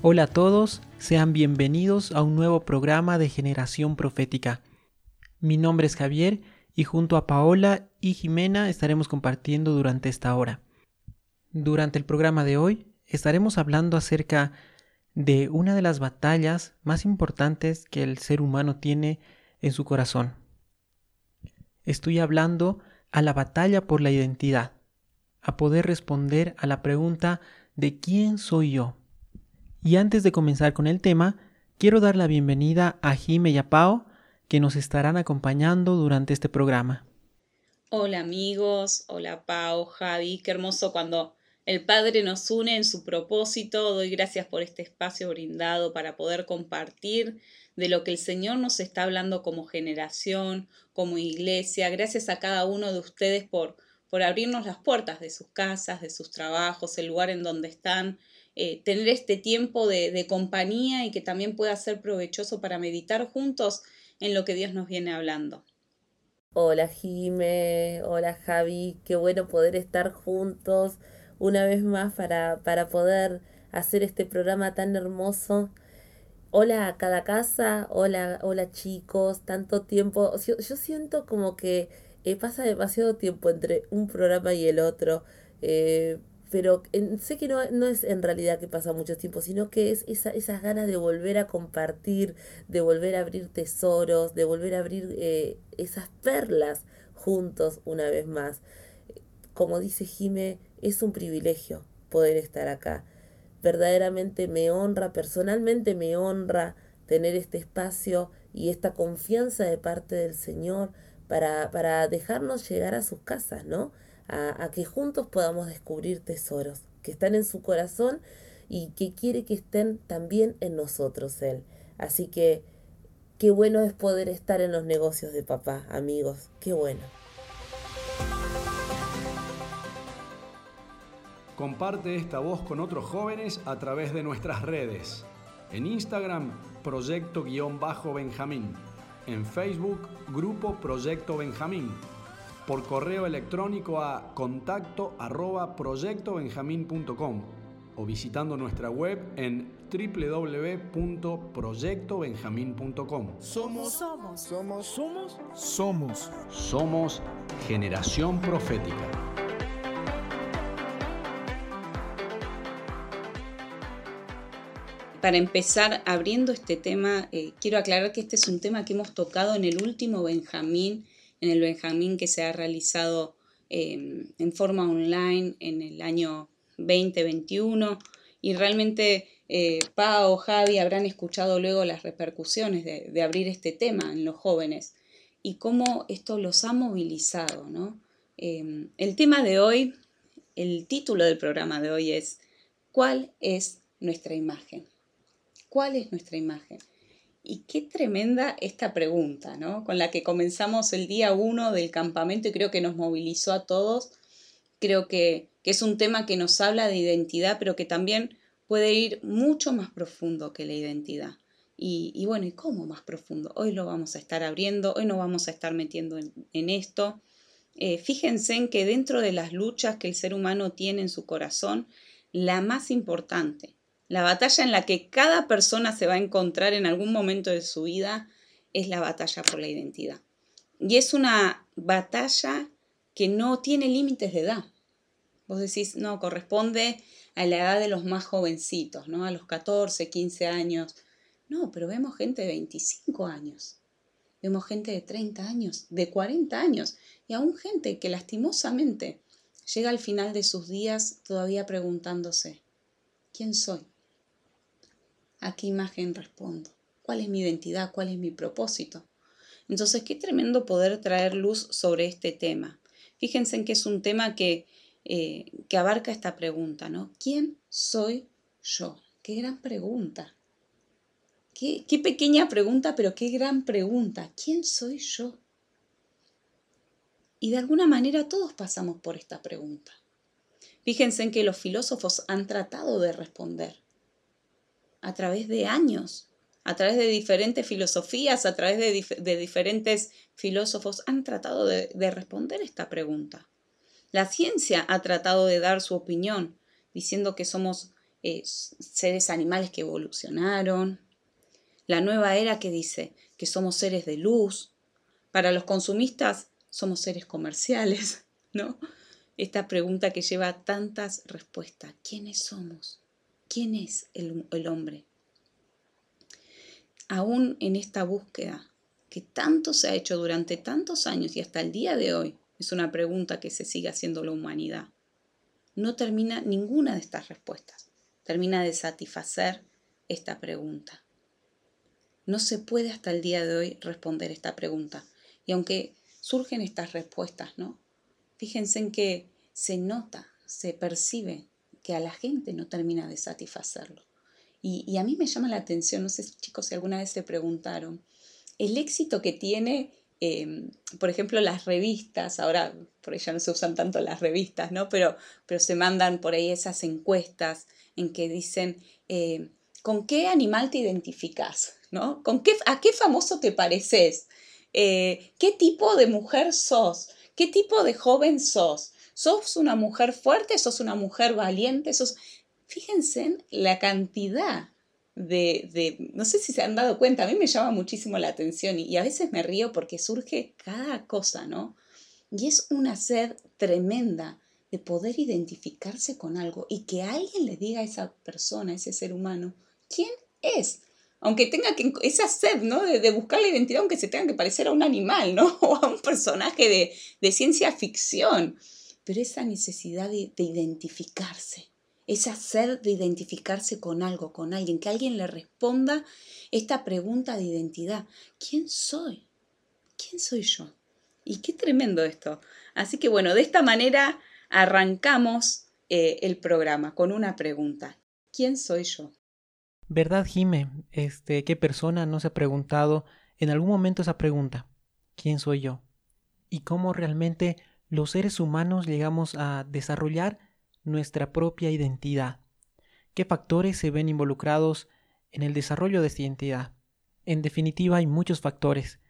Hola a todos, sean bienvenidos a un nuevo programa de Generación Profética. Mi nombre es Javier y junto a Paola y Jimena estaremos compartiendo durante esta hora. Durante el programa de hoy estaremos hablando acerca de una de las batallas más importantes que el ser humano tiene en su corazón. Estoy hablando a la batalla por la identidad, a poder responder a la pregunta de quién soy yo. Y antes de comenzar con el tema, quiero dar la bienvenida a Jime y a Pao, que nos estarán acompañando durante este programa. Hola amigos, hola Pau, Javi, qué hermoso cuando el Padre nos une en su propósito. Doy gracias por este espacio brindado para poder compartir de lo que el Señor nos está hablando como generación, como iglesia. Gracias a cada uno de ustedes por, por abrirnos las puertas de sus casas, de sus trabajos, el lugar en donde están, eh, tener este tiempo de, compañía y que también pueda ser provechoso para meditar juntos en lo que Dios nos viene hablando. Hola Jime, hola Javi, qué bueno poder estar juntos una vez más para, para poder hacer este programa tan hermoso. Hola a cada casa, hola, hola chicos, tanto tiempo. Yo, yo siento como que eh, pasa demasiado tiempo entre un programa y el otro. eh, pero sé que no, no es en realidad que pasa mucho tiempo, sino que es esa, esas ganas de volver a compartir, de volver a abrir tesoros, de volver a abrir eh, esas perlas juntos una vez más. Como dice Jime, es un privilegio poder estar acá. Verdaderamente me honra, personalmente me honra tener este espacio y esta confianza de parte del Señor para, para dejarnos llegar a sus casas, ¿no? A, a que juntos podamos descubrir tesoros que están en su corazón y que quiere que estén también en nosotros Él. Así que qué bueno es poder estar en los negocios de papá, amigos, qué bueno. Comparte esta voz con otros jóvenes a través de nuestras redes. En Instagram, Proyecto-Benjamín. En Facebook, Grupo Proyecto Benjamín. Por correo electrónico a contacto arroba proyectobenjamín.com o visitando nuestra web en www.proyectobenjamín.com. Somos, Somos. Somos somos, somos. Somos Generación Profética. Para empezar, abriendo este tema, eh, quiero aclarar que este es un tema que hemos tocado en el último Benjamín, en el Benjamín que se ha realizado eh, en forma online en el año 2021. Y realmente eh, Pau, Javi habrán escuchado luego las repercusiones de, abrir este tema en los jóvenes y cómo esto los ha movilizado. ¿no? Eh, el tema de hoy, el título del programa de hoy es ¿Cuál es nuestra imagen? ¿Cuál es nuestra imagen? Y qué tremenda esta pregunta, ¿no? Con la que comenzamos el día uno del campamento y creo que nos movilizó a todos. Creo que, que es un tema que nos habla de identidad, pero que también puede ir mucho más profundo que la identidad. Y, y bueno, ¿y cómo más profundo? Hoy lo vamos a estar abriendo, hoy nos vamos a estar metiendo en, en esto. Eh, fíjense en que dentro de las luchas que el ser humano tiene en su corazón, la más importante, la batalla en la que cada persona se va a encontrar en algún momento de su vida es la batalla por la identidad. Y es una batalla que no tiene límites de edad. Vos decís, no, corresponde a la edad de los más jovencitos, ¿no? A los 14, 15 años. No, pero vemos gente de 25 años. Vemos gente de 30 años, de 40 años y aún gente que lastimosamente llega al final de sus días todavía preguntándose, ¿quién soy? ¿A qué imagen respondo? ¿Cuál es mi identidad? ¿Cuál es mi propósito? Entonces, qué tremendo poder traer luz sobre este tema. Fíjense en que es un tema que, eh, que abarca esta pregunta, ¿no? ¿Quién soy yo? Qué gran pregunta. Qué, qué pequeña pregunta, pero qué gran pregunta. ¿Quién soy yo? Y de alguna manera todos pasamos por esta pregunta. Fíjense en que los filósofos han tratado de responder a través de años a través de diferentes filosofías, a través de, diferentes filósofos, han tratado de, responder esta pregunta. La ciencia ha tratado de dar su opinión, diciendo que somos eh, seres animales que evolucionaron. La nueva era que dice que somos seres de luz. Para los consumistas somos seres comerciales, ¿no? Esta pregunta que lleva tantas respuestas. ¿Quiénes somos? ¿Quién es el hombre? aún en esta búsqueda que tanto se ha hecho durante tantos años y hasta el día de hoy, es una pregunta que se sigue haciendo la humanidad, no termina ninguna de estas respuestas, termina de satisfacer esta pregunta. No se puede hasta el día de hoy responder esta pregunta. Y aunque surgen estas respuestas, ¿no? Fíjense en que se nota, se percibe que a la gente no termina de satisfacerlo. Y, a mí me llama la atención, no sé chicos si alguna vez se preguntaron, el éxito que tiene, em, por ejemplo, las revistas, ahora por ahí ya no se usan tanto las revistas, ¿no? Pero, pero se mandan por ahí esas encuestas en que dicen, em, ¿con qué animal te identificas? ¿no? ¿Con qué, ¿A qué famoso te pareces? Eh, ¿Qué tipo de mujer sos? ¿Qué tipo de joven sos? ¿Sos una mujer fuerte? ¿Sos una mujer valiente? ¿Sos... Fíjense en la cantidad de, no sé si se han dado cuenta, a mí me llama muchísimo la atención y, a veces me río porque surge cada cosa, ¿no? Y es una sed tremenda de poder identificarse con algo y que alguien le diga a esa persona, a ese ser humano, quién es. Aunque tenga que, esa sed, ¿no? De, buscar la identidad, aunque se tenga que parecer a un animal, ¿no? O a un personaje de, ciencia ficción. Pero esa necesidad de identificarse esa sed de identificarse con algo, con alguien, que alguien le responda esta pregunta de identidad. ¿Quién soy? ¿Quién soy yo? Y qué tremendo esto. Así que bueno, de esta manera arrancamos eh, el programa con una pregunta. ¿Quién soy yo? ¿Verdad, Jime? Este, ¿qué persona no se ha preguntado en algún momento esa pregunta? ¿Quién soy yo? Y cómo realmente los seres humanos llegamos a desarrollar nuestra propia identidad. ¿Qué factores se ven involucrados en el desarrollo de esta identidad? En definitiva, hay muchos factores.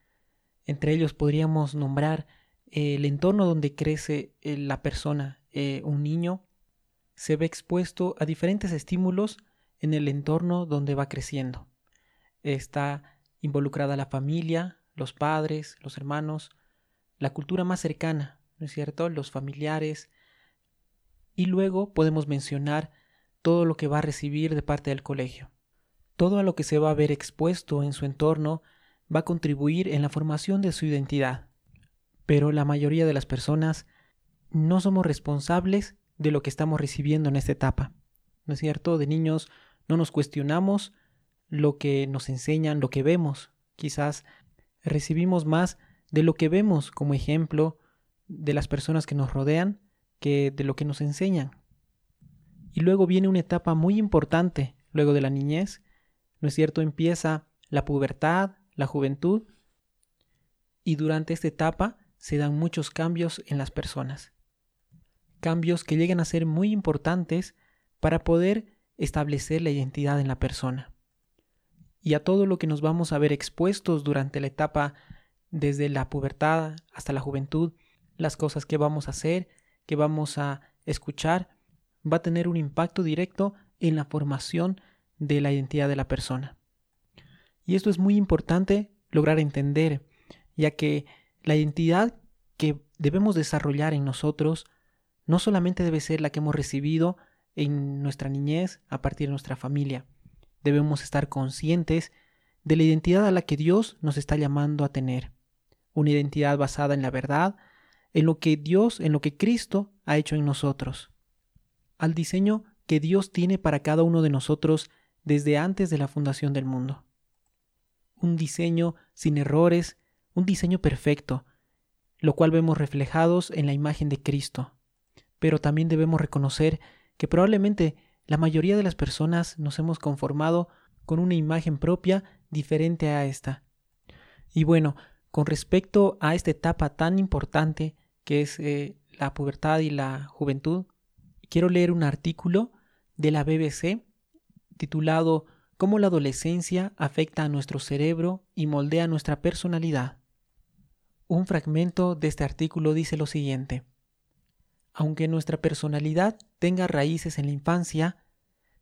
Entre ellos podríamos nombrar el entorno donde crece eh, la persona. Eh, un niño se ve expuesto a diferentes estímulos en el entorno donde va creciendo. Está involucrada la familia, los padres, los hermanos, la cultura más cercana, ¿no es cierto? Los familiares, y luego podemos mencionar todo lo que va a recibir de parte del colegio. Todo a lo que se va a ver expuesto en su entorno va a contribuir en la formación de su identidad. Pero la mayoría de las personas no somos responsables de lo que estamos recibiendo en esta etapa. ¿No es cierto? De niños no nos cuestionamos lo que nos enseñan, lo que vemos. Quizás recibimos más de lo que vemos como ejemplo de las personas que nos rodean que de lo que nos enseñan. Y luego viene una etapa muy importante, luego de la niñez, ¿no es cierto? Empieza la pubertad, la juventud, y durante esta etapa se dan muchos cambios en las personas. Cambios que llegan a ser muy importantes para poder establecer la identidad en la persona. Y a todo lo que nos vamos a ver expuestos durante la etapa desde la pubertad hasta la juventud, las cosas que vamos a hacer, que vamos a escuchar va a tener un impacto directo en la formación de la identidad de la persona. Y esto es muy importante lograr entender, ya que la identidad que debemos desarrollar en nosotros no solamente debe ser la que hemos recibido en nuestra niñez a partir de nuestra familia. Debemos estar conscientes de la identidad a la que Dios nos está llamando a tener. Una identidad basada en la verdad, en lo que Dios, en lo que Cristo ha hecho en nosotros. Al diseño que Dios tiene para cada uno de nosotros desde antes de la fundación del mundo. Un diseño sin errores, un diseño perfecto, lo cual vemos reflejados en la imagen de Cristo. Pero también debemos reconocer que probablemente la mayoría de las personas nos hemos conformado con una imagen propia diferente a esta. Y bueno, con respecto a esta etapa tan importante que es eh, la pubertad y la juventud, quiero leer un artículo de la BBC titulado Cómo la adolescencia afecta a nuestro cerebro y moldea nuestra personalidad. Un fragmento de este artículo dice lo siguiente. Aunque nuestra personalidad tenga raíces en la infancia,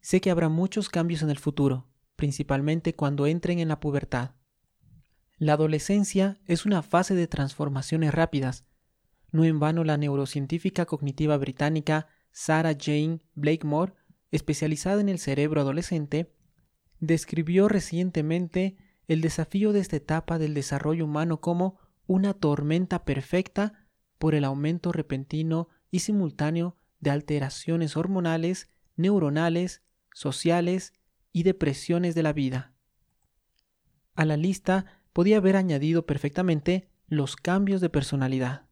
sé que habrá muchos cambios en el futuro, principalmente cuando entren en la pubertad. La adolescencia es una fase de transformaciones rápidas. No en vano la neurocientífica cognitiva británica Sarah Jane Blakemore, especializada en el cerebro adolescente, describió recientemente el desafío de esta etapa del desarrollo humano como una tormenta perfecta por el aumento repentino y simultáneo de alteraciones hormonales, neuronales, sociales y depresiones de la vida. A la lista podía haber añadido perfectamente los cambios de personalidad.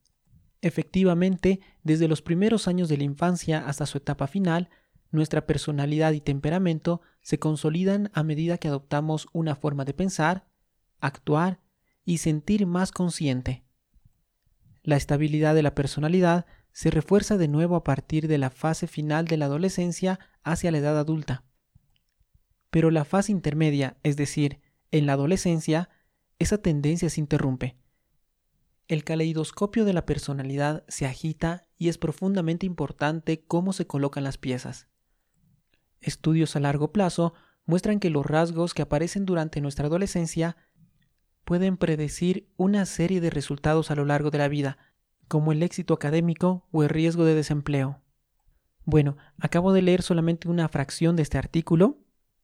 Efectivamente, desde los primeros años de la infancia hasta su etapa final, nuestra personalidad y temperamento se consolidan a medida que adoptamos una forma de pensar, actuar y sentir más consciente. La estabilidad de la personalidad se refuerza de nuevo a partir de la fase final de la adolescencia hacia la edad adulta. Pero la fase intermedia, es decir, en la adolescencia, esa tendencia se interrumpe. El caleidoscopio de la personalidad se agita y es profundamente importante cómo se colocan las piezas. Estudios a largo plazo muestran que los rasgos que aparecen durante nuestra adolescencia pueden predecir una serie de resultados a lo largo de la vida, como el éxito académico o el riesgo de desempleo. Bueno, acabo de leer solamente una fracción de este artículo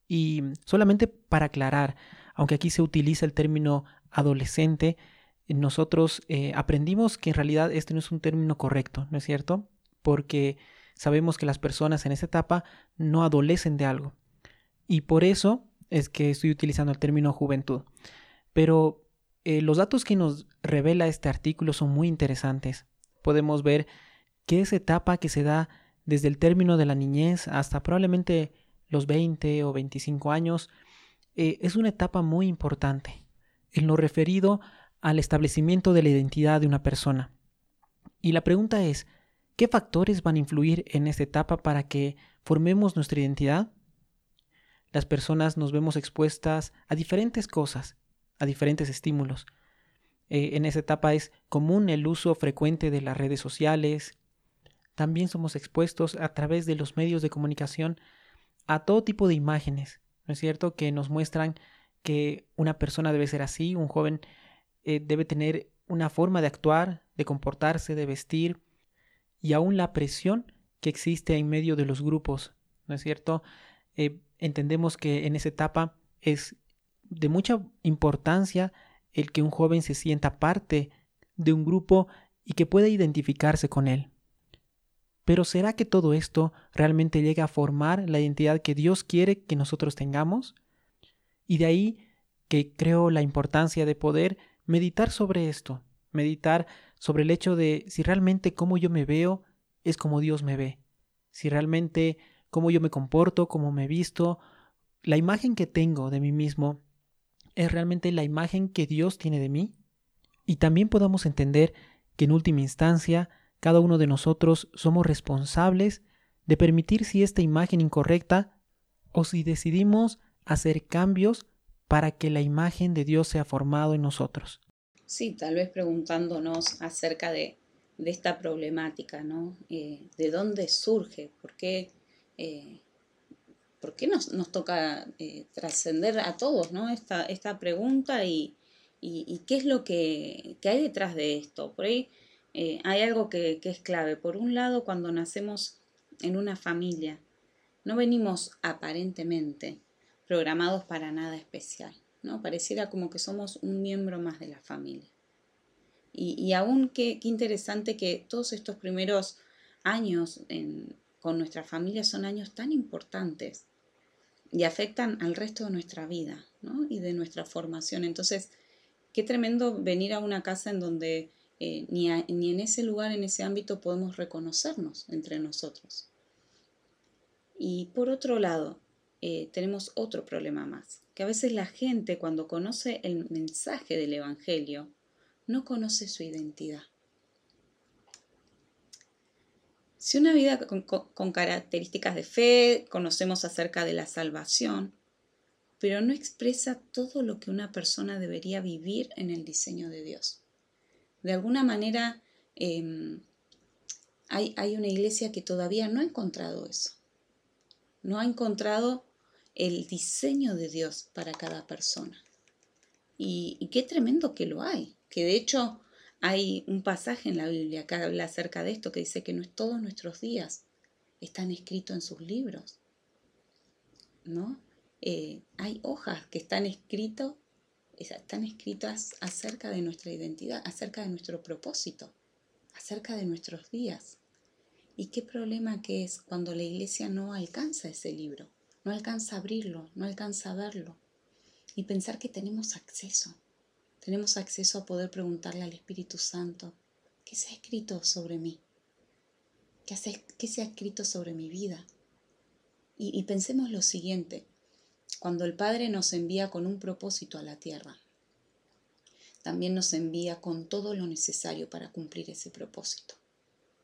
y solamente para aclarar, aunque aquí se utiliza el término adolescente, nosotros eh, aprendimos que en realidad este no es un término correcto, ¿no es cierto? Porque sabemos que las personas en esa etapa no adolecen de algo. Y por eso es que estoy utilizando el término juventud. Pero eh, los datos que nos revela este artículo son muy interesantes. Podemos ver que esa etapa que se da desde el término de la niñez hasta probablemente los 20 o 25 años eh, es una etapa muy importante en lo referido al establecimiento de la identidad de una persona. Y la pregunta es, ¿qué factores van a influir en esta etapa para que formemos nuestra identidad? Las personas nos vemos expuestas a diferentes cosas a diferentes estímulos. Eh, en esa etapa es común el uso frecuente de las redes sociales. También somos expuestos a través de los medios de comunicación a todo tipo de imágenes, ¿no es cierto? Que nos muestran que una persona debe ser así, un joven eh, debe tener una forma de actuar, de comportarse, de vestir, y aún la presión que existe en medio de los grupos, ¿no es cierto? Eh, entendemos que en esa etapa es de mucha importancia el que un joven se sienta parte de un grupo y que pueda identificarse con él. Pero ¿será que todo esto realmente llega a formar la identidad que Dios quiere que nosotros tengamos? Y de ahí que creo la importancia de poder meditar sobre esto, meditar sobre el hecho de si realmente cómo yo me veo es como Dios me ve, si realmente cómo yo me comporto, cómo me visto, la imagen que tengo de mí mismo es realmente la imagen que Dios tiene de mí? Y también podamos entender que en última instancia cada uno de nosotros somos responsables de permitir si esta imagen incorrecta o si decidimos hacer cambios para que la imagen de Dios sea formado en nosotros. Sí, tal vez preguntándonos acerca de, esta problemática, ¿no? Eh, ¿De dónde surge? ¿Por qué eh, ¿por qué nos, toca eh, trascender a todos ¿no? esta, pregunta y, qué es lo que, hay detrás de esto? Por ahí hay algo que, es clave. Por un lado, cuando nacemos en una familia, no venimos aparentemente programados para nada especial. ¿no? Pareciera como que somos un miembro más de la familia. Y, aún qué, interesante que todos estos primeros años con nuestra familia son años tan importantes y afectan al resto de nuestra vida ¿no? y de nuestra formación. Entonces, qué tremendo venir a una casa en donde eh, ni, ni en ese lugar, en ese ámbito podemos reconocernos entre nosotros. Y por otro lado, eh, tenemos otro problema más, que a veces la gente cuando conoce el mensaje del Evangelio, no conoce su identidad. Si una vida con, características de fe, conocemos acerca de la salvación, pero no expresa todo lo que una persona debería vivir en el diseño de Dios. De alguna manera, em, hay, hay una iglesia que todavía no ha encontrado eso. No ha encontrado el diseño de Dios para cada persona. Y, qué tremendo que lo hay, que de hecho hay un pasaje en la Biblia que habla acerca de esto, que dice que no, todos nuestros días están escritos en sus libros. ¿No? Eh, hay hojas que están, escrito, están escritas acerca de nuestra identidad, acerca de nuestro propósito, acerca de nuestros días. ¿Y qué problema que es cuando la iglesia no alcanza ese libro? No alcanza a abrirlo, no alcanza a verlo. Y pensar que tenemos acceso, tenemos acceso a poder preguntarle al Espíritu Santo, ¿qué se ha escrito sobre mí? ¿Qué, se ha escrito sobre mi vida? Y, y pensemos lo siguiente, cuando el Padre nos envía con un propósito a la tierra, también nos envía con todo lo necesario para cumplir ese propósito.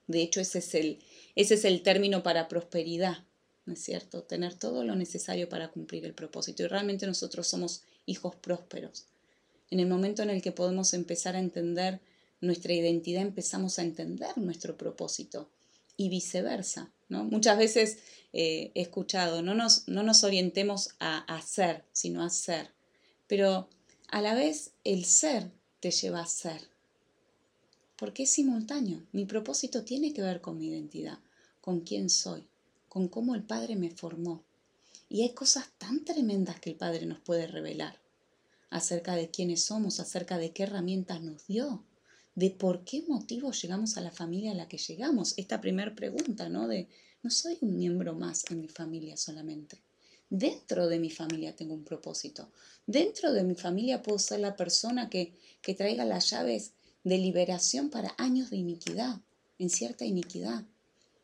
De hecho, ese es el, ese es el término para prosperidad ¿no es cierto? Tener todo lo necesario para cumplir el propósito. Y realmente nosotros somos hijos prósperos. En el momento en el que podemos empezar a entender nuestra identidad, empezamos a entender nuestro propósito y viceversa. ¿no? Muchas veces eh, he escuchado, no nos, no nos orientemos a hacer, sino a ser. Pero a la vez el ser te lleva a ser. Porque es simultáneo. Mi propósito tiene que ver con mi identidad, con quién soy con cómo el Padre me formó. Y hay cosas tan tremendas que el Padre nos puede revelar acerca de quiénes somos, acerca de qué herramientas nos dio, de por qué motivo llegamos a la familia a la que llegamos. Esta primera pregunta, ¿no? De, no soy un miembro más en mi familia solamente. Dentro de mi familia tengo un propósito. Dentro de mi familia puedo ser la persona que, que traiga las llaves de liberación para años de iniquidad, en cierta iniquidad.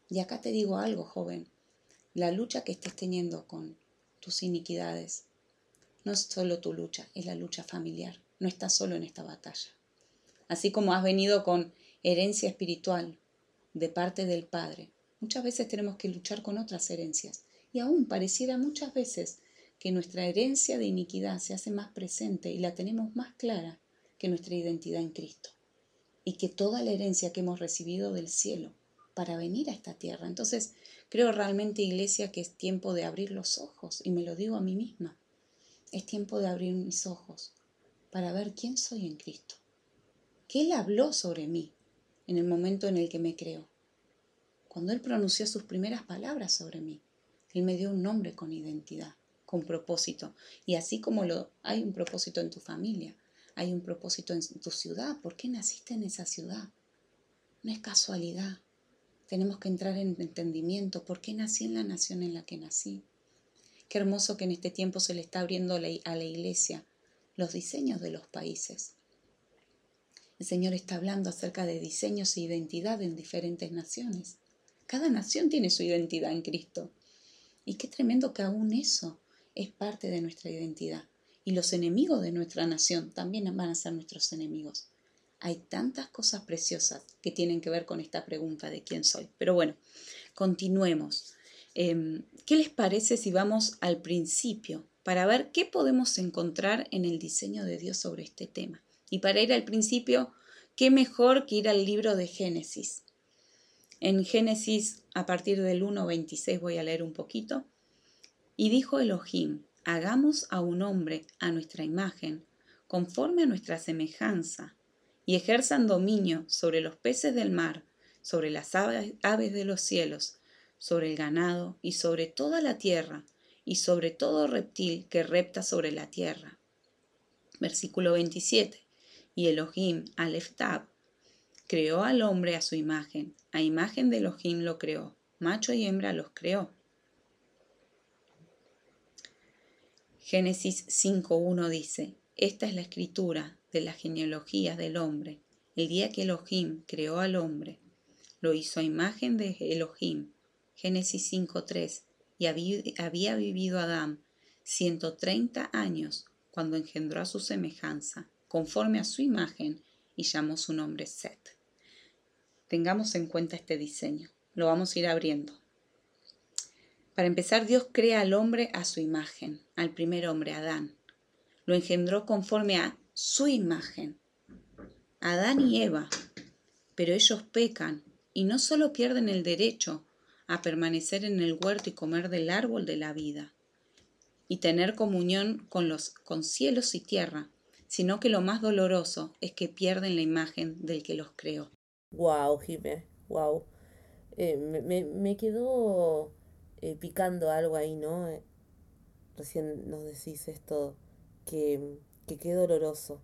Y acá te digo algo, joven la lucha que estés teniendo con tus iniquidades no es solo tu lucha, es la lucha familiar. No estás solo en esta batalla. Así como has venido con herencia espiritual de parte del Padre, muchas veces tenemos que luchar con otras herencias. Y aún pareciera muchas veces que nuestra herencia de iniquidad se hace más presente y la tenemos más clara que nuestra identidad en Cristo. Y que toda la herencia que hemos recibido del cielo para venir a esta tierra. Entonces, Creo realmente, iglesia, que es tiempo de abrir los ojos, y me lo digo a mí misma. Es tiempo de abrir mis ojos para ver quién soy en Cristo. ¿Qué Él habló sobre mí en el momento en el que me creó? Cuando Él pronunció sus primeras palabras sobre mí, Él me dio un nombre con identidad, con propósito. Y así como lo, hay un propósito en tu familia, hay un propósito en tu ciudad. ¿Por qué naciste en esa ciudad? No es casualidad. Tenemos que entrar en entendimiento. ¿Por qué nací en la nación en la que nací? Qué hermoso que en este tiempo se le está abriendo a la iglesia los diseños de los países. El Señor está hablando acerca de diseños e identidad en diferentes naciones. Cada nación tiene su identidad en Cristo. Y qué tremendo que aún eso es parte de nuestra identidad. Y los enemigos de nuestra nación también van a ser nuestros enemigos. Hay tantas cosas preciosas que tienen que ver con esta pregunta de quién soy. Pero bueno, continuemos. Em, ¿Qué les parece si vamos al principio para ver qué podemos encontrar en el diseño de Dios sobre este tema? Y para ir al principio, ¿qué mejor que ir al libro de Génesis? En Génesis, a partir del 1.26 voy a leer un poquito. Y dijo Elohim, hagamos a un hombre a nuestra imagen, conforme a nuestra semejanza, y ejerzan dominio sobre los peces del mar, sobre las aves de los cielos, sobre el ganado y sobre toda la tierra, y sobre todo reptil que repta sobre la tierra. Versículo 27. Y Elohim, Aleph Tab, creó al hombre a su imagen, a imagen de Elohim lo creó, macho y hembra los creó. Génesis 5.1 dice, esta es la escritura de la genealogía del hombre. El día que Elohim creó al hombre, lo hizo a imagen de Elohim. Génesis 5.3. Y había vivido Adán 130 años cuando engendró a su semejanza, conforme a su imagen, y llamó su nombre Set. Tengamos en cuenta este diseño. Lo vamos a ir abriendo. Para empezar, Dios crea al hombre a su imagen, al primer hombre, Adán. Lo engendró conforme a su imagen. Adán y Eva. Pero ellos pecan y no solo pierden el derecho a permanecer en el huerto y comer del árbol de la vida y tener comunión con los con cielos y tierra, sino que lo más doloroso es que pierden la imagen del que los creó. Wow, Jimé, wow. Eh, me, me, quedó eh, picando algo ahí, ¿no? Eh, recién nos decís esto, que, que qué doloroso,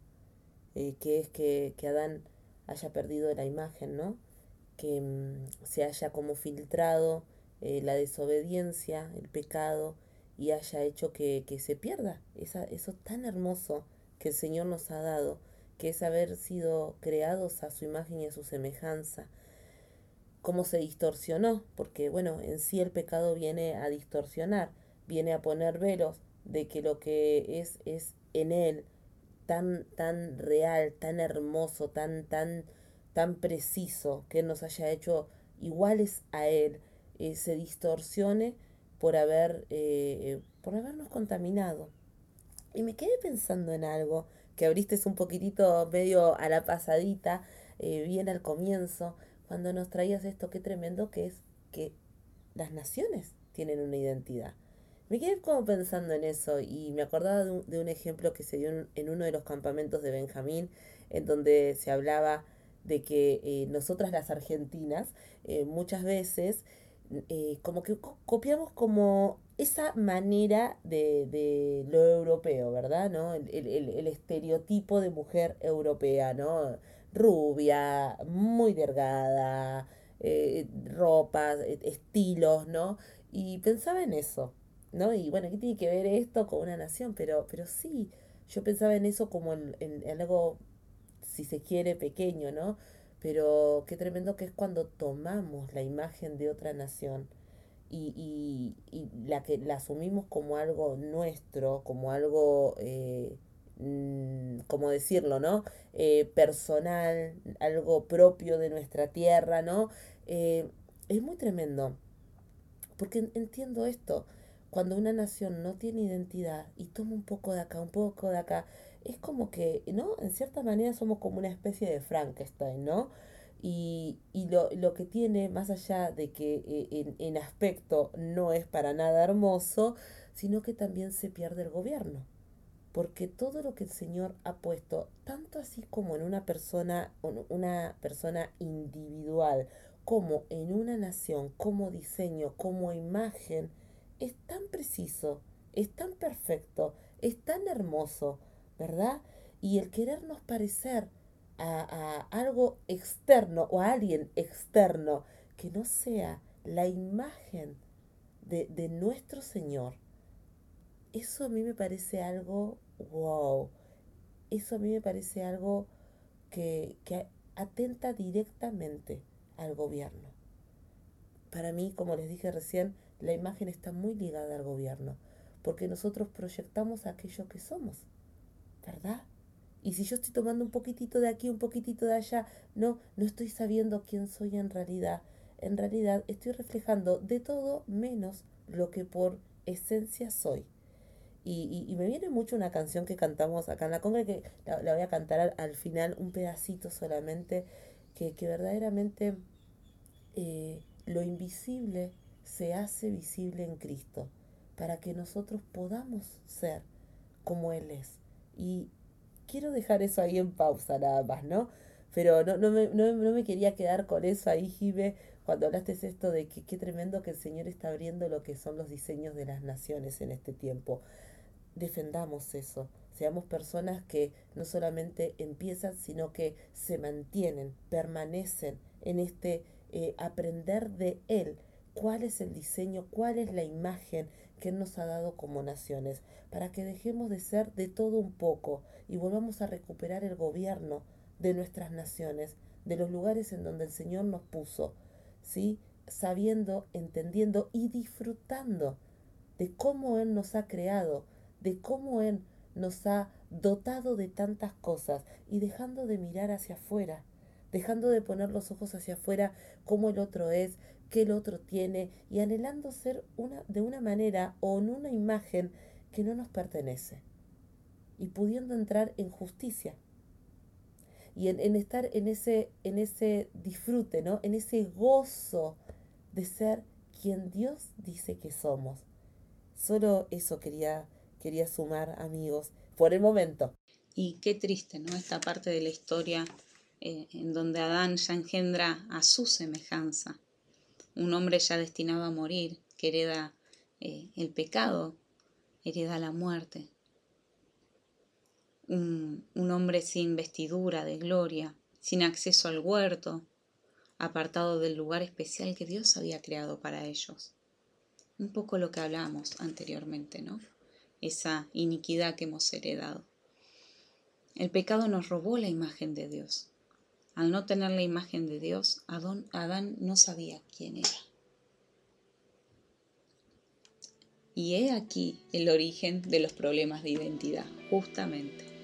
que es que, que, Adán haya perdido la imagen, ¿no? Que mm, se haya como filtrado la desobediencia, el pecado, y haya hecho que, que se pierda esa, eso tan hermoso que el Señor nos ha dado que es haber sido creados a su imagen y a su semejanza. Cómo se distorsionó, porque bueno, en sí el pecado viene a distorsionar, viene a poner velos de que lo que es es en él tan tan real, tan hermoso, tan tan tan preciso que nos haya hecho iguales a él, eh, se distorsione por haber eh, por habernos contaminado. Y me quedé pensando en algo que abriste un poquitito medio a la pasadita, eh, bien al comienzo, cuando nos traías esto, qué tremendo que es que las naciones tienen una identidad. Me quedé como pensando en eso y me acordaba de un, ejemplo que se dio en, uno de los campamentos de Benjamín, en donde se hablaba de que eh, nosotras las argentinas eh, muchas veces como que copiamos como esa manera de, de lo europeo, ¿verdad? ¿No? El, el, el, estereotipo de mujer europea, ¿no? Rubia, muy delgada, eh, ropas, e, estilos, ¿no? Y pensaba en eso, ¿no? Y bueno, ¿qué tiene que ver esto con una nación? Pero, pero sí, yo pensaba en eso como en, en algo, si se quiere, pequeño, ¿no? Pero qué tremendo que es cuando tomamos la imagen de otra nación y, y, y la que la asumimos como algo nuestro, como algo, eh, mm, como decirlo, ¿no? Eh, personal, algo propio de nuestra tierra, ¿no? Eh, es muy tremendo, porque entiendo esto, cuando una nación no tiene identidad y toma un poco de acá, un poco de acá, es como que, ¿no? En cierta manera somos como una especie de Frankenstein, ¿no? Y, y lo, lo, que tiene, más allá de que eh, en, en, aspecto no es para nada hermoso, sino que también se pierde el gobierno. Porque todo lo que el Señor ha puesto, tanto así como en una persona, una persona individual, como en una nación, como diseño, como imagen, es tan preciso, es tan perfecto, es tan hermoso, ¿verdad? Y el querernos parecer a, algo externo o a alguien externo que no sea la imagen de, de nuestro Señor, eso a mí me parece algo wow. Eso a mí me parece algo que, que atenta directamente al gobierno. Para mí, como les dije recién, la imagen está muy ligada al gobierno, porque nosotros proyectamos aquello que somos, ¿verdad? Y si yo estoy tomando un poquitito de aquí, un poquitito de allá, no, no estoy sabiendo quién soy en realidad. En realidad estoy reflejando de todo menos lo que por esencia soy. Y, y, me viene mucho una canción que cantamos acá en la congre, que la, voy a cantar al, final, un pedacito solamente, que, que verdaderamente eh, lo invisible se hace visible en Cristo, para que nosotros podamos ser como Él es. Y quiero dejar eso ahí en pausa nada más, ¿no? Pero no, no, me, no, no me quería quedar con eso ahí, Jime, cuando hablaste esto de que qué tremendo que el Señor está abriendo lo que son los diseños de las naciones en este tiempo. Defendamos eso, seamos personas que no solamente empiezan, sino que se mantienen, permanecen en este eh, aprender de Él, cuál es el diseño, cuál es la imagen que nos ha dado como naciones, para que dejemos de ser de todo un poco y volvamos a recuperar el gobierno de nuestras naciones, de los lugares en donde el Señor nos puso, ¿sí? sabiendo, entendiendo y disfrutando de cómo Él nos ha creado, de cómo Él nos ha dotado de tantas cosas y dejando de mirar hacia afuera, dejando de poner los ojos hacia afuera cómo el otro es, qué el otro tiene y anhelando ser una, de una manera o en una imagen que no nos pertenece y pudiendo entrar en justicia y en, estar en ese, en ese disfrute, ¿no? en ese gozo de ser quien Dios dice que somos. Solo eso quería, quería sumar, amigos, por el momento. Y qué triste, ¿no? Esta parte de la historia eh, en donde Adán ya engendra a su semejanza. Un hombre ya destinado a morir, que hereda eh, el pecado, hereda la muerte. Un, un hombre sin vestidura de gloria, sin acceso al huerto, apartado del lugar especial que Dios había creado para ellos. Un poco lo que hablábamos anteriormente, ¿no? Esa iniquidad que hemos heredado. El pecado nos robó la imagen de Dios. Al no tener la imagen de Dios, Adán no sabía quién era. Y he aquí el origen de los problemas de identidad, justamente.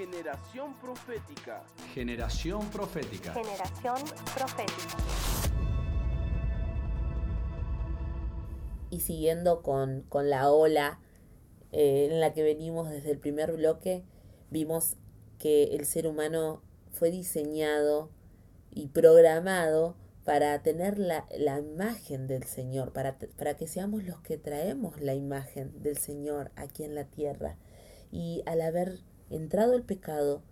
Generación Profética. Generación Profética. Generación Profética. Y siguiendo con, con la ola eh, en la que venimos desde el primer bloque, vimos que el ser humano fue diseñado y programado para tener la, la imagen del Señor, para, para que seamos los que traemos la imagen del Señor aquí en la tierra y al haber entrado el pecado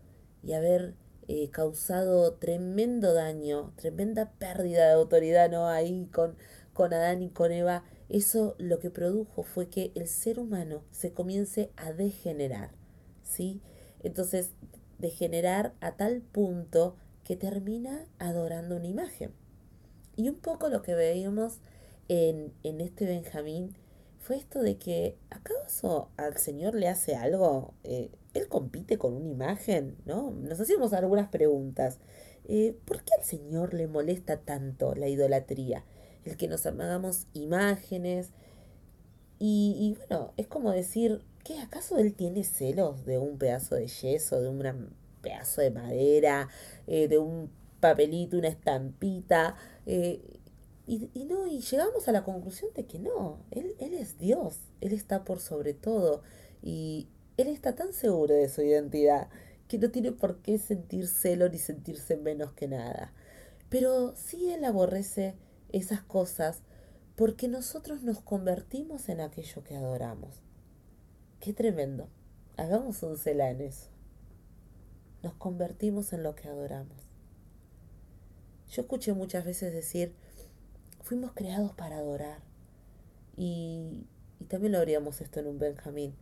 y haber eh, causado tremendo daño, tremenda pérdida de autoridad, ¿no? Ahí con, con Adán y con Eva, eso lo que produjo fue que el ser humano se comience a degenerar, ¿sí? Entonces, degenerar a tal punto que termina adorando una imagen. Y un poco lo que veíamos en, en este Benjamín fue esto de que, ¿acaso al Señor le hace algo? Eh, él compite con una imagen, ¿no? Nos hacíamos algunas preguntas. Eh, ¿Por qué al Señor le molesta tanto la idolatría? El que nos hagamos imágenes. Y, bueno, es como decir, ¿qué? ¿Acaso Él tiene celos de un pedazo de yeso, de un pedazo de madera, eh, de un papelito, una estampita? Y, no, y llegamos a la conclusión de que no, él, él es Dios, Él está por sobre todo y Él está tan seguro de su identidad que no tiene por qué sentir celo ni sentirse menos que nada. Pero sí Él aborrece esas cosas porque nosotros nos convertimos en aquello que adoramos. Qué tremendo. Hagamos un cela en eso. Nos convertimos en lo que adoramos. Yo escuché muchas veces decir, Fuimos creados para adorar. Y, y también lo haríamos esto en un Benjamín.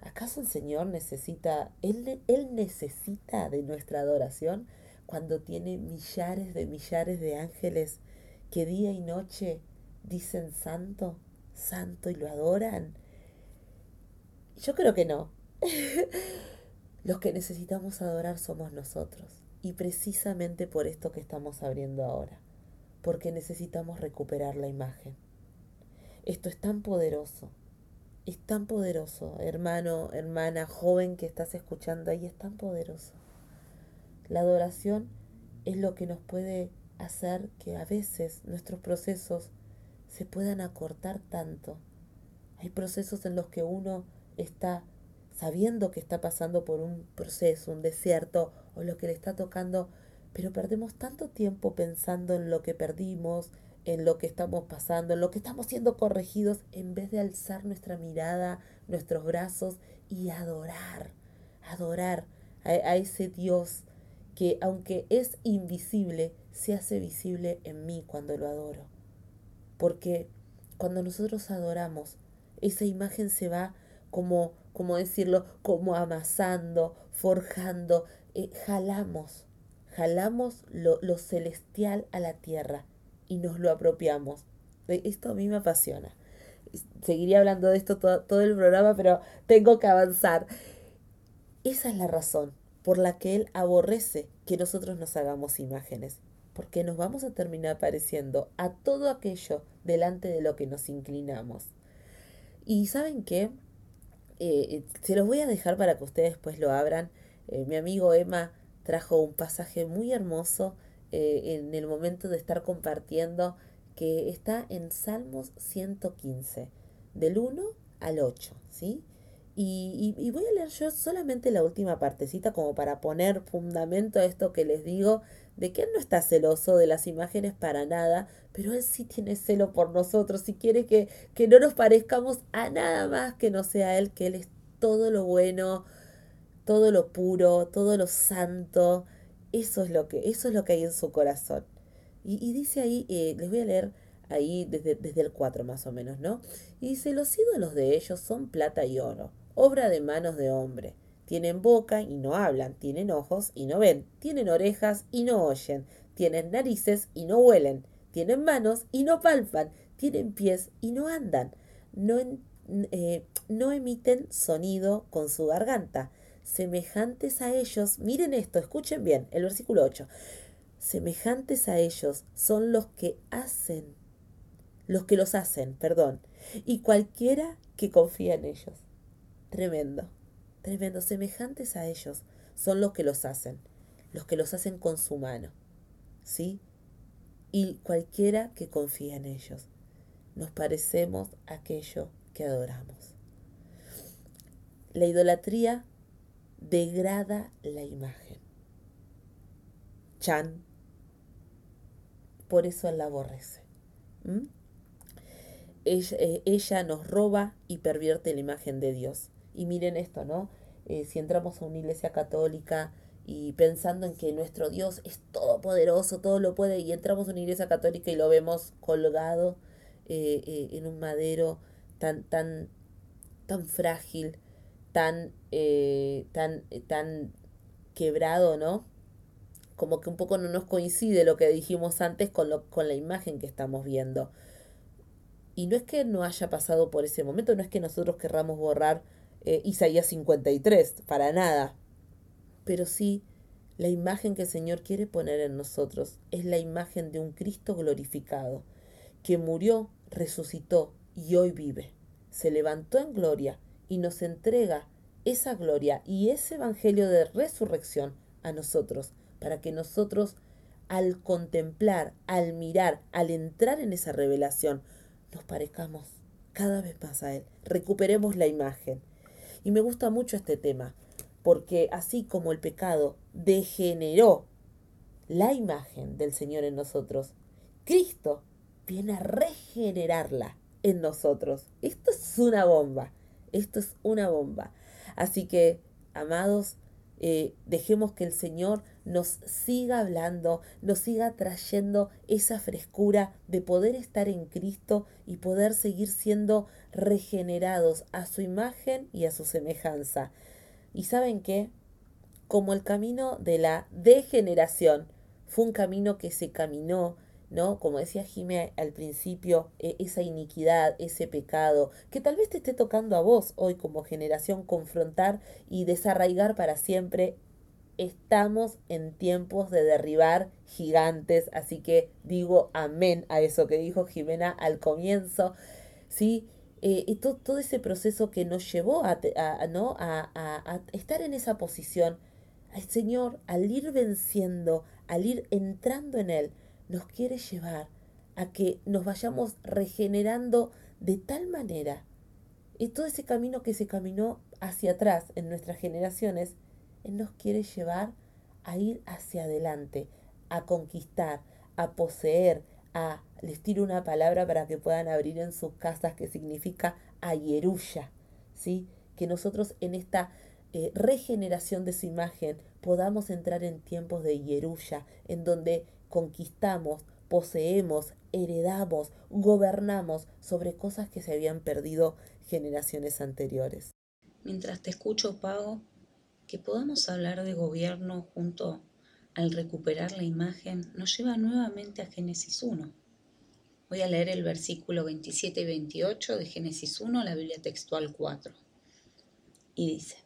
¿Acaso el Señor necesita, él, él necesita de nuestra adoración cuando tiene millares de millares de ángeles que día y noche dicen santo, santo y lo adoran? Yo creo que no. Los que necesitamos adorar somos nosotros. Y precisamente por esto que estamos abriendo ahora porque necesitamos recuperar la imagen. Esto es tan poderoso, es tan poderoso, hermano, hermana, joven que estás escuchando ahí, es tan poderoso. La adoración es lo que nos puede hacer que a veces nuestros procesos se puedan acortar tanto. Hay procesos en los que uno está sabiendo que está pasando por un proceso, un desierto, o lo que le está tocando pero perdemos tanto tiempo pensando en lo que perdimos, en lo que estamos pasando, en lo que estamos siendo corregidos, en vez de alzar nuestra mirada, nuestros brazos y adorar, adorar a, ese Dios que aunque es invisible, se hace visible en mí cuando lo adoro. Porque cuando nosotros adoramos, esa imagen se va como, como decirlo, como amasando, forjando, eh, jalamos jalamos lo, celestial a la tierra y nos lo apropiamos. Esto a mí me apasiona. Seguiría hablando de esto todo, todo el programa, pero tengo que avanzar. Esa es la razón por la que Él aborrece que nosotros nos hagamos imágenes, porque nos vamos a terminar pareciendo a todo aquello delante de lo que nos inclinamos. Y saben qué, eh, se los voy a dejar para que ustedes pues lo abran. Eh, mi amigo Emma trajo un pasaje muy hermoso eh, en el momento de estar compartiendo que está en Salmos 115, del 1 al 8, ¿sí? Y, y, voy a leer yo solamente la última partecita como para poner fundamento a esto que les digo, de que Él no está celoso de las imágenes para nada, pero Él sí tiene celo por nosotros y quiere que, que no nos parezcamos a nada más que no sea Él, que Él es todo lo bueno, todo lo puro, todo lo santo, eso es lo que, eso es lo que hay en su corazón. Y, dice ahí, eh, les voy a leer ahí desde, desde el 4 más o menos, ¿no? Y dice, los ídolos de ellos son plata y oro, obra de manos de hombre. Tienen boca y no hablan, tienen ojos y no ven, tienen orejas y no oyen, tienen narices y no huelen, tienen manos y no palpan, tienen pies y no andan, no, eh, no emiten sonido con su garganta, semejantes a ellos, miren esto, escuchen bien, el versículo 8, semejantes a ellos son los que hacen, los que los hacen, perdón, y cualquiera que confía en ellos. Tremendo, Tremendo, semejantes a ellos son los que los hacen, los que los hacen con su mano, ¿sí? Y cualquiera que confía en ellos, nos parecemos a aquello que adoramos. La idolatría degrada la imagen. Chan, por eso la aborrece. Ella, eh, ella, nos roba y pervierte la imagen de Dios. Y miren esto, ¿no? Eh, si entramos a una iglesia católica y pensando en que nuestro Dios es todopoderoso, todo lo puede, y entramos a una iglesia católica y lo vemos colgado eh, en un madero tan, tan, tan frágil, tan, tan, tan quebrado, ¿no? Como que un poco no nos coincide lo que dijimos antes con, lo, con la imagen que estamos viendo. Y no es que no haya pasado por ese momento, no es que nosotros querramos borrar eh, Isaías 53, para nada. Pero sí, la imagen que el Señor quiere poner en nosotros es la imagen de un Cristo glorificado, que murió, resucitó y hoy vive. Se levantó en gloria y nos entrega esa gloria y ese evangelio de resurrección a nosotros, para que nosotros al contemplar, al mirar, al entrar en esa revelación, nos parezcamos cada vez más a Él, recuperemos la imagen. Y me gusta mucho este tema, porque así como el pecado degeneró la imagen del Señor en nosotros, Cristo viene a regenerarla en nosotros. Esto es una bomba, esto es una bomba. Así que, amados, eh, dejemos que el Señor nos siga hablando, nos siga trayendo esa frescura de poder estar en Cristo y poder seguir siendo regenerados a su imagen y a su semejanza. ¿Y saben qué? Como el camino de la degeneración fue un camino que se caminó ¿no? Como decía Jimé al principio, e, esa iniquidad, ese pecado, que tal vez te esté tocando a vos hoy como generación confrontar y desarraigar para siempre. Estamos en tiempos de derribar gigantes, así que digo amén a eso que dijo Jimena al comienzo, ¿sí? Eh, y todo, ese proceso que nos llevó a, ¿no? a, a estar en esa posición, al Señor, al ir venciendo, al ir entrando en Él, nos quiere llevar a que nos vayamos regenerando de tal manera y todo ese camino que se caminó hacia atrás en nuestras generaciones, Él nos quiere llevar a ir hacia adelante, a conquistar, a poseer, a, les tiro una palabra para que puedan abrir en sus casas que significa ayeruya, ¿sí? Que nosotros en esta eh, regeneración de su imagen podamos entrar en tiempos de yeruya, en donde conquistamos, poseemos, heredamos, gobernamos sobre cosas que se habían perdido generaciones anteriores. Mientras te escucho, Pago, que podamos hablar de gobierno junto al recuperar la imagen nos lleva nuevamente a Génesis 1. Voy a leer el versículo 27 y 28 de Génesis 1, la Biblia textual 4. Y dice,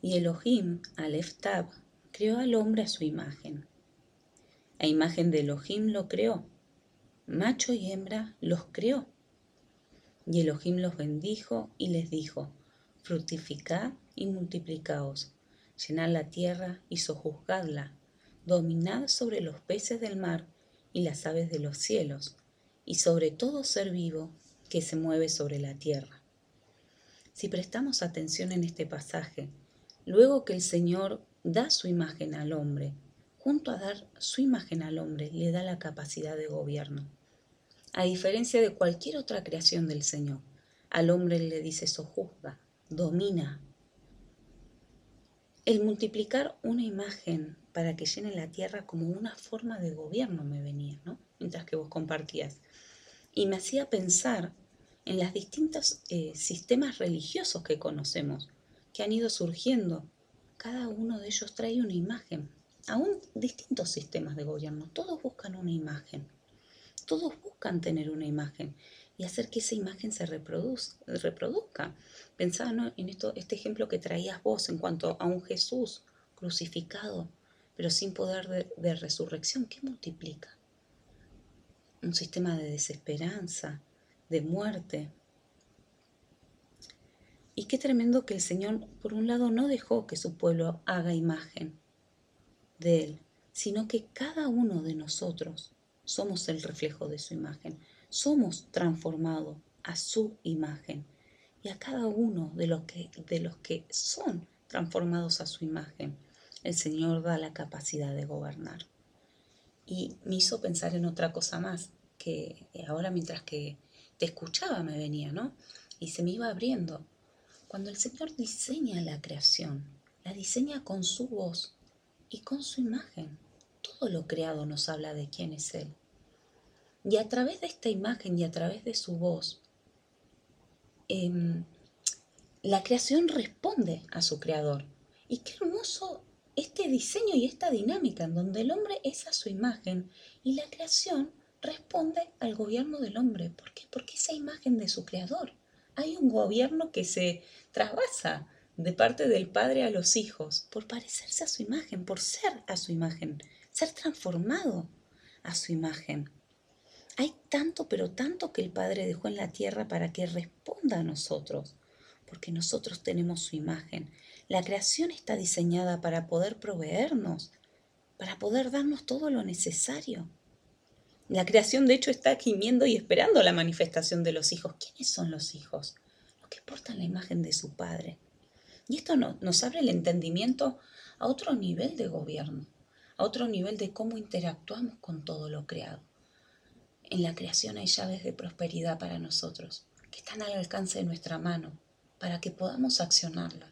y Elohim, Alef Tab, creó al hombre a su imagen a imagen de Elohim lo creó. Macho y hembra los creó. Y Elohim los bendijo y les dijo, fructificad y multiplicaos, llenad la tierra y sojuzgadla, dominad sobre los peces del mar y las aves de los cielos, y sobre todo ser vivo que se mueve sobre la tierra. Si prestamos atención en este pasaje, luego que el Señor da su imagen al hombre junto a dar su imagen al hombre, le da la capacidad de gobierno. A diferencia de cualquier otra creación del Señor, al hombre le dice sojuzga, domina. El multiplicar una imagen para que llene la tierra como una forma de gobierno me venía, ¿no? Mientras que vos compartías. Y me hacía pensar en los distintos eh, sistemas religiosos que conocemos, que han ido surgiendo. Cada uno de ellos trae una imagen aún distintos sistemas de gobierno, todos buscan una imagen, todos buscan tener una imagen y hacer que esa imagen se reproduzca. Pensaba en esto, este ejemplo que traías vos en cuanto a un Jesús crucificado, pero sin poder de, de resurrección, ¿qué multiplica? Un sistema de desesperanza, de muerte. Y qué tremendo que el Señor, por un lado, no dejó que su pueblo haga imagen de Él, sino que cada uno de nosotros somos el reflejo de su imagen, somos transformados a su imagen y a cada uno de los que, de los que son transformados a su imagen, el Señor da la capacidad de gobernar. Y me hizo pensar en otra cosa más, que ahora mientras que te escuchaba me venía, ¿no? Y se me iba abriendo. Cuando el Señor diseña la creación, la diseña con su voz y con su imagen. Todo lo creado nos habla de quién es Él. Y a través de esta imagen y a través de su voz, em, la creación responde a su creador. Y qué hermoso este diseño y esta dinámica en donde el hombre es a su imagen y la creación responde al gobierno del hombre. ¿Por qué? Porque esa imagen de su creador. Hay un gobierno que se trasvasa de parte del padre a los hijos por parecerse a su imagen, por ser a su imagen, ser transformado a su imagen. Hay tanto, pero tanto que el Padre dejó en la tierra para que responda a nosotros, porque nosotros tenemos su imagen. La creación está diseñada para poder proveernos, para poder darnos todo lo necesario. La creación, de hecho, está gimiendo y esperando la manifestación de los hijos. ¿Quiénes son los hijos? Los que portan la imagen de su Padre. Y esto nos abre el entendimiento a otro nivel de gobierno, a otro nivel de cómo interactuamos con todo lo creado. En la creación hay llaves de prosperidad para nosotros, que están al alcance de nuestra mano, para que podamos accionarla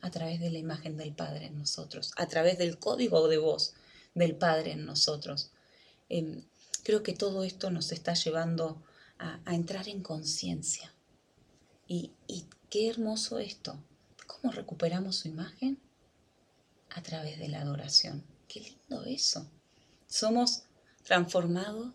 a través de la imagen del Padre en nosotros, a través del código de voz del Padre en nosotros. Em, creo que todo esto nos está llevando a, entrar en conciencia. y qué hermoso esto, ¿Cómo recuperamos su imagen? A través de la adoración. Qué lindo eso. Somos transformados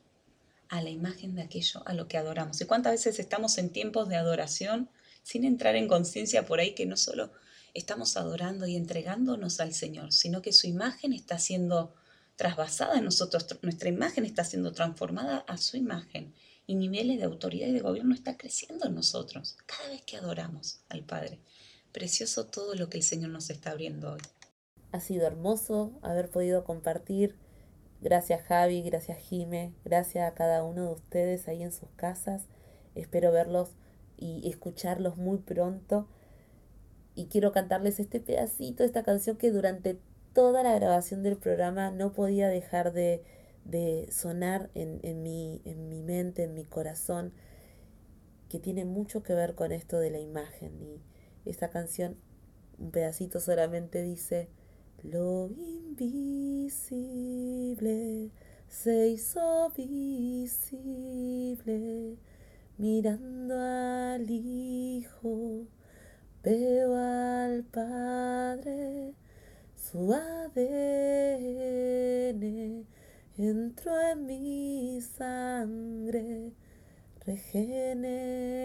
a la imagen de aquello a lo que adoramos. ¿Y cuántas veces estamos en tiempos de adoración sin entrar en conciencia por ahí que no solo estamos adorando y entregándonos al Señor, sino que su imagen está siendo trasvasada en nosotros, nuestra imagen está siendo transformada a su imagen y niveles de autoridad y de gobierno está creciendo en nosotros cada vez que adoramos al Padre. Precioso todo lo que el Señor nos está abriendo hoy. Ha sido hermoso haber podido compartir. Gracias Javi, gracias Jime, gracias a cada uno de ustedes ahí en sus casas. Espero verlos y escucharlos muy pronto. Y quiero cantarles este pedacito, esta canción que durante toda la grabación del programa no podía dejar de, de sonar en, en, mi, en mi mente, en mi corazón, que tiene mucho que ver con esto de la imagen. Y, esta canción, un pedacito solamente dice, lo invisible se hizo visible, mirando al Hijo, veo al Padre, su ADN entró en mi sangre, regenerado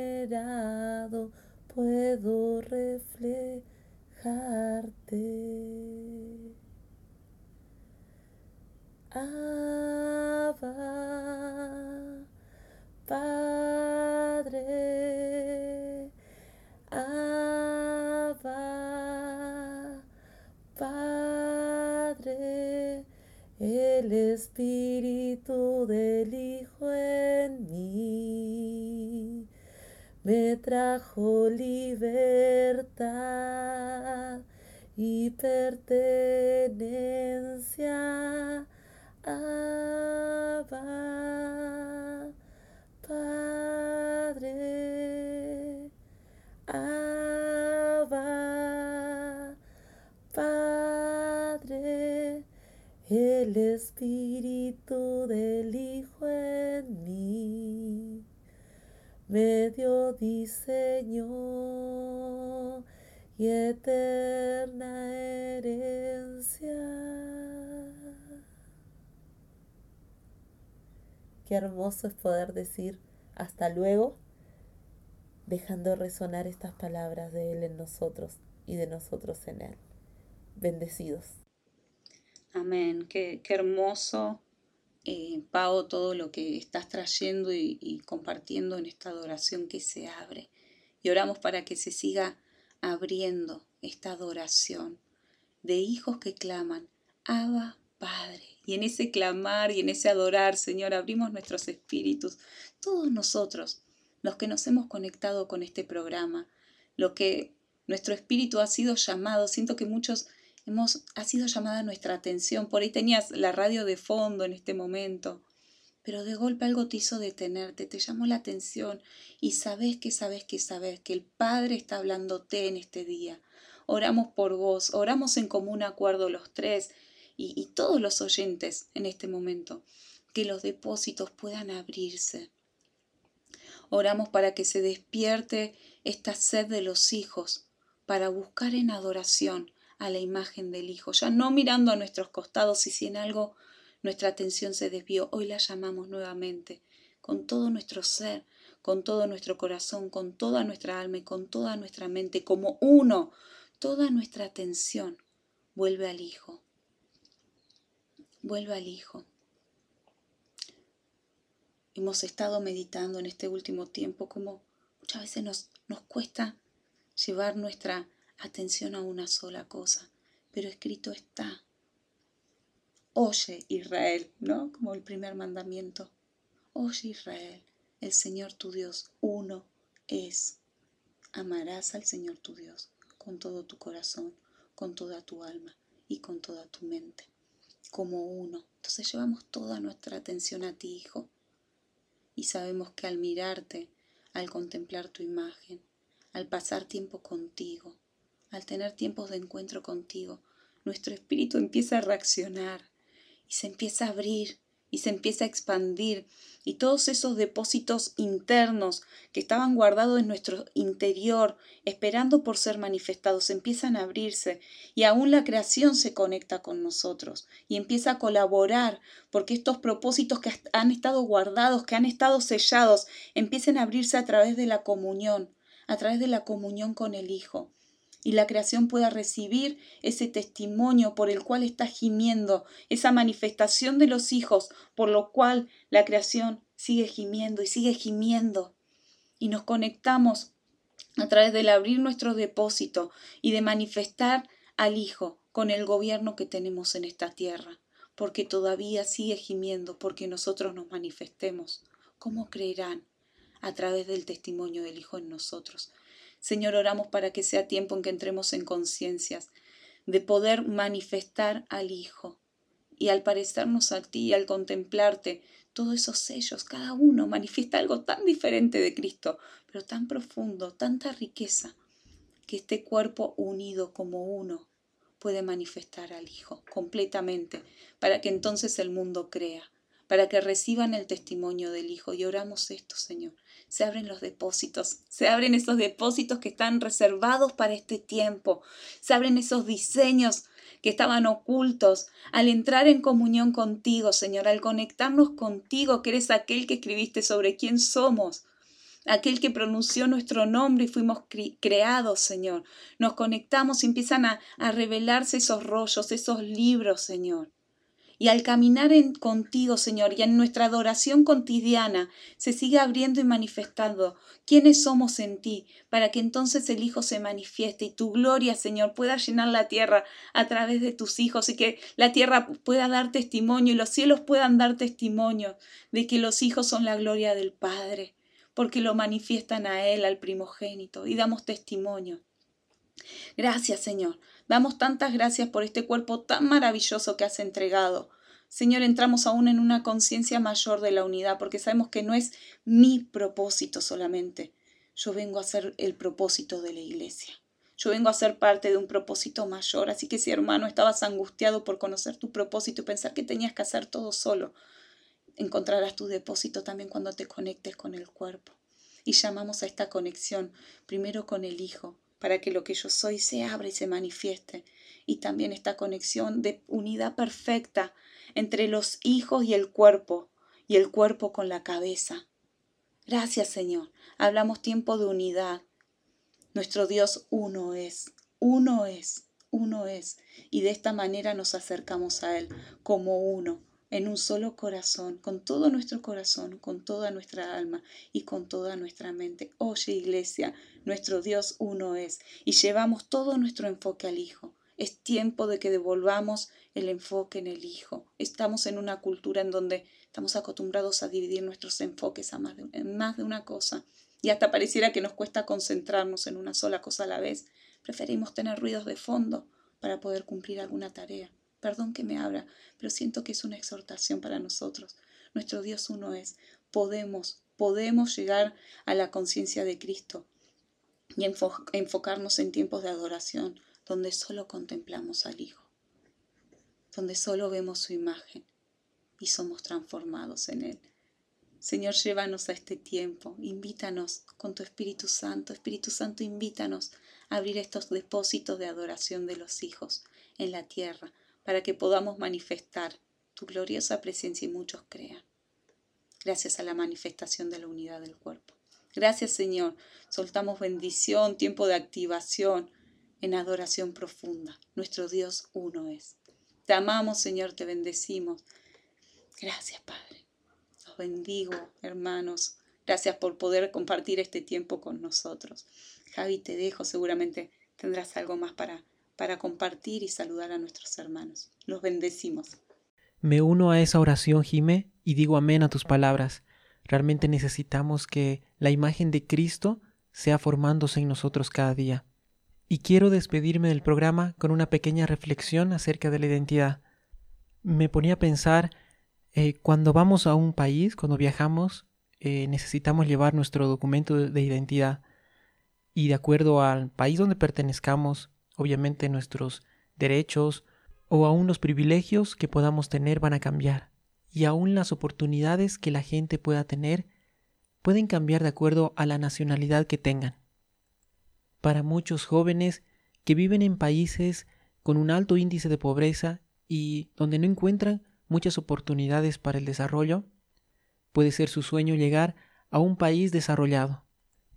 puedo reflejarte. Abba, Padre, Abba, Padre, el Espíritu del Hijo en mí me trajo libertad y pertenencia. Abba, Padre, Abba, Padre, el Espíritu diseño y eterna herencia. Qué hermoso es poder decir hasta luego, dejando resonar estas palabras de Él en nosotros y de nosotros en Él. Bendecidos. Amén. Qué, qué hermoso eh, todo lo que estás trayendo y, compartiendo en esta adoración que se abre, Y oramos para que se siga abriendo esta adoración de hijos que claman, Abba Padre. Y en ese clamar y en ese adorar, Señor, abrimos nuestros espíritus, todos nosotros, los que nos hemos conectado con este programa, lo que nuestro espíritu ha sido llamado. Siento que muchos hemos, ha sido llamada nuestra atención. Por ahí tenías la radio de fondo en este momento, pero de golpe algo te hizo detenerte, te llamó la atención y sabes que sabes que sabes que el Padre está hablándote en este día. Oramos por vos, oramos en común acuerdo los tres y, y todos los oyentes en este momento, que los depósitos puedan abrirse. Oramos para que se despierte esta sed de los hijos, para buscar en adoración a la imagen del Hijo, ya no mirando a nuestros costados y si en algo nuestra atención se desvió, hoy la llamamos nuevamente, con todo nuestro ser, con todo nuestro corazón, con toda nuestra alma y con toda nuestra mente, como uno, toda nuestra atención vuelve al Hijo, vuelve al Hijo. Hemos estado meditando en este último tiempo como muchas veces nos, nos cuesta llevar nuestra atención a una sola cosa, pero escrito está. Oye Israel, ¿no? Como el primer mandamiento. Oye Israel, el Señor tu Dios, uno es. Amarás al Señor tu Dios con todo tu corazón, con toda tu alma y con toda tu mente, como uno. Entonces llevamos toda nuestra atención a ti, Hijo, y sabemos que al mirarte, al contemplar tu imagen, al pasar tiempo contigo, al tener tiempos de encuentro contigo, nuestro espíritu empieza a reaccionar y se empieza a abrir y se empieza a expandir. Y todos esos depósitos internos que estaban guardados en nuestro interior, esperando por ser manifestados, empiezan a abrirse y aún la creación se conecta con nosotros y empieza a colaborar porque estos propósitos que han estado guardados, que han estado sellados, empiecen a abrirse a través de la comunión a través de la comunión con el Hijo y la creación pueda recibir ese testimonio por el cual está gimiendo, esa manifestación de los hijos, por lo cual la creación sigue gimiendo y sigue gimiendo. Y nos conectamos a través del abrir nuestro depósito y de manifestar al Hijo con el gobierno que tenemos en esta tierra, porque todavía sigue gimiendo porque nosotros nos manifestemos. ¿Cómo creerán? a través del testimonio del Hijo en nosotros. Señor, oramos para que sea tiempo en que entremos en conciencias de poder manifestar al Hijo. Y al parecernos a ti, al contemplarte, todos esos sellos, cada uno manifiesta algo tan diferente de Cristo, pero tan profundo, tanta riqueza, que este cuerpo unido como uno puede manifestar al Hijo completamente, para que entonces el mundo crea, para que reciban el testimonio del Hijo. Y oramos esto, Señor, se abren los depósitos, se abren esos depósitos que están reservados para este tiempo, se abren esos diseños que estaban ocultos al entrar en comunión contigo, Señor, al conectarnos contigo, que eres aquel que escribiste sobre quién somos, aquel que pronunció nuestro nombre y fuimos creados, Señor. Nos conectamos y empiezan a, a revelarse esos rollos, esos libros, Señor. Y al caminar en, contigo, Señor, y en nuestra adoración cotidiana, se sigue abriendo y manifestando quiénes somos en ti, para que entonces el Hijo se manifieste y tu gloria, Señor, pueda llenar la tierra a través de tus hijos y que la tierra pueda dar testimonio y los cielos puedan dar testimonio de que los hijos son la gloria del Padre, porque lo manifiestan a Él, al primogénito, y damos testimonio. Gracias, Señor. Damos tantas gracias por este cuerpo tan maravilloso que has entregado. Señor, entramos aún en una conciencia mayor de la unidad, porque sabemos que no es mi propósito solamente. Yo vengo a ser el propósito de la iglesia. Yo vengo a ser parte de un propósito mayor. Así que si hermano estabas angustiado por conocer tu propósito y pensar que tenías que hacer todo solo, encontrarás tu depósito también cuando te conectes con el cuerpo. Y llamamos a esta conexión primero con el Hijo, para que lo que yo soy se abra y se manifieste. Y también esta conexión de unidad perfecta entre los hijos y el cuerpo, y el cuerpo con la cabeza. Gracias Señor. Hablamos tiempo de unidad. Nuestro Dios uno es, uno es, uno es. Y de esta manera nos acercamos a Él como uno, en un solo corazón, con todo nuestro corazón, con toda nuestra alma y con toda nuestra mente. Oye iglesia, nuestro Dios uno es y llevamos todo nuestro enfoque al Hijo. Es tiempo de que devolvamos el enfoque en el Hijo. Estamos en una cultura en donde estamos acostumbrados a dividir nuestros enfoques a más de, en más de una cosa y hasta pareciera que nos cuesta concentrarnos en una sola cosa a la vez. Preferimos tener ruidos de fondo para poder cumplir alguna tarea. Perdón que me abra, pero siento que es una exhortación para nosotros. Nuestro Dios uno es. Podemos, podemos llegar a la conciencia de Cristo y enfocarnos en tiempos de adoración donde solo contemplamos al Hijo, donde solo vemos su imagen y somos transformados en Él. Señor, llévanos a este tiempo, invítanos con tu Espíritu Santo. Espíritu Santo, invítanos a abrir estos depósitos de adoración de los hijos en la tierra, para que podamos manifestar tu gloriosa presencia y muchos crean. Gracias a la manifestación de la unidad del cuerpo. Gracias Señor, soltamos bendición, tiempo de activación en adoración profunda. Nuestro Dios uno es. Te amamos Señor, te bendecimos. Gracias Padre. Los bendigo, hermanos. Gracias por poder compartir este tiempo con nosotros. Javi, te dejo, seguramente tendrás algo más para para compartir y saludar a nuestros hermanos. Los bendecimos. Me uno a esa oración, Jimé, y digo amén a tus palabras. Realmente necesitamos que la imagen de Cristo sea formándose en nosotros cada día. Y quiero despedirme del programa con una pequeña reflexión acerca de la identidad. Me ponía a pensar, eh, cuando vamos a un país, cuando viajamos, eh, necesitamos llevar nuestro documento de identidad. Y de acuerdo al país donde pertenezcamos, obviamente nuestros derechos o aún los privilegios que podamos tener van a cambiar y aún las oportunidades que la gente pueda tener pueden cambiar de acuerdo a la nacionalidad que tengan. Para muchos jóvenes que viven en países con un alto índice de pobreza y donde no encuentran muchas oportunidades para el desarrollo, puede ser su sueño llegar a un país desarrollado.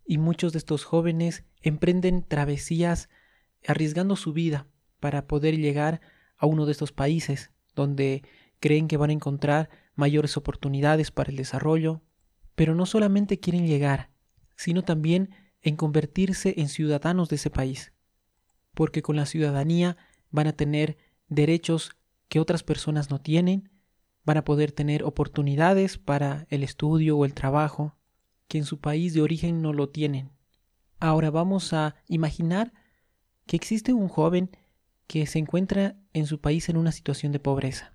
Y muchos de estos jóvenes emprenden travesías arriesgando su vida para poder llegar a uno de estos países donde creen que van a encontrar mayores oportunidades para el desarrollo, pero no solamente quieren llegar, sino también en convertirse en ciudadanos de ese país, porque con la ciudadanía van a tener derechos que otras personas no tienen, van a poder tener oportunidades para el estudio o el trabajo que en su país de origen no lo tienen. Ahora vamos a imaginar que existe un joven que se encuentra en su país en una situación de pobreza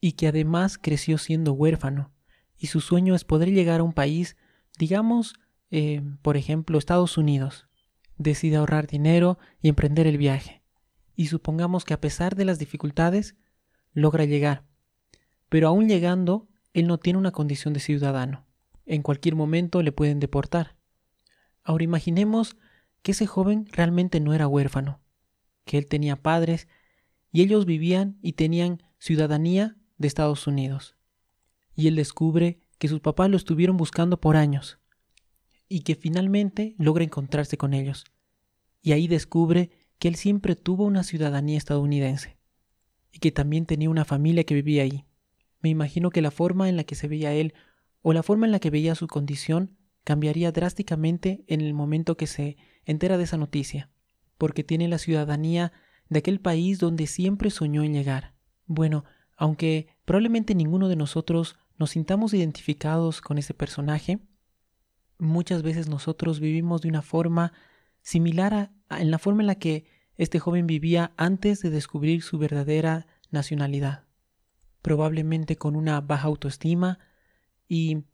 y que además creció siendo huérfano y su sueño es poder llegar a un país, digamos, eh, por ejemplo, Estados Unidos. Decide ahorrar dinero y emprender el viaje. Y supongamos que a pesar de las dificultades, logra llegar. Pero aún llegando, él no tiene una condición de ciudadano. En cualquier momento le pueden deportar. Ahora imaginemos que ese joven realmente no era huérfano, que él tenía padres y ellos vivían y tenían ciudadanía de Estados Unidos. Y él descubre que sus papás lo estuvieron buscando por años y que finalmente logra encontrarse con ellos. Y ahí descubre que él siempre tuvo una ciudadanía estadounidense y que también tenía una familia que vivía ahí. Me imagino que la forma en la que se veía él o la forma en la que veía su condición cambiaría drásticamente en el momento que se entera de esa noticia, porque tiene la ciudadanía de aquel país donde siempre soñó en llegar. Bueno, aunque probablemente ninguno de nosotros nos sintamos identificados con ese personaje, muchas veces nosotros vivimos de una forma similar a, en la forma en la que este joven vivía antes de descubrir su verdadera nacionalidad, probablemente con una baja autoestima y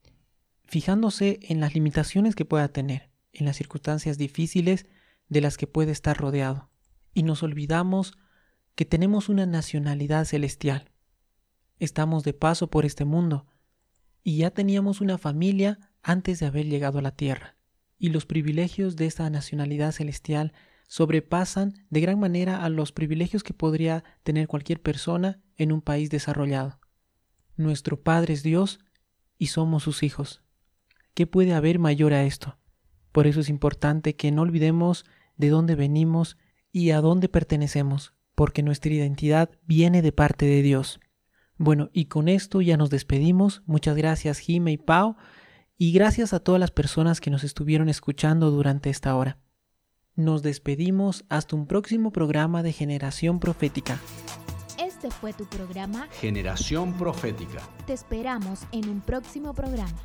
fijándose en las limitaciones que pueda tener, en las circunstancias difíciles de las que puede estar rodeado. Y nos olvidamos que tenemos una nacionalidad celestial. Estamos de paso por este mundo y ya teníamos una familia antes de haber llegado a la tierra. Y los privilegios de esta nacionalidad celestial sobrepasan de gran manera a los privilegios que podría tener cualquier persona en un país desarrollado. Nuestro Padre es Dios y somos sus hijos. ¿Qué puede haber mayor a esto? Por eso es importante que no olvidemos de dónde venimos y a dónde pertenecemos, porque nuestra identidad viene de parte de Dios. Bueno, y con esto ya nos despedimos. Muchas gracias Jime y Pau. Y gracias a todas las personas que nos estuvieron escuchando durante esta hora. Nos despedimos hasta un próximo programa de Generación Profética. Este fue tu programa Generación Profética. Te esperamos en un próximo programa.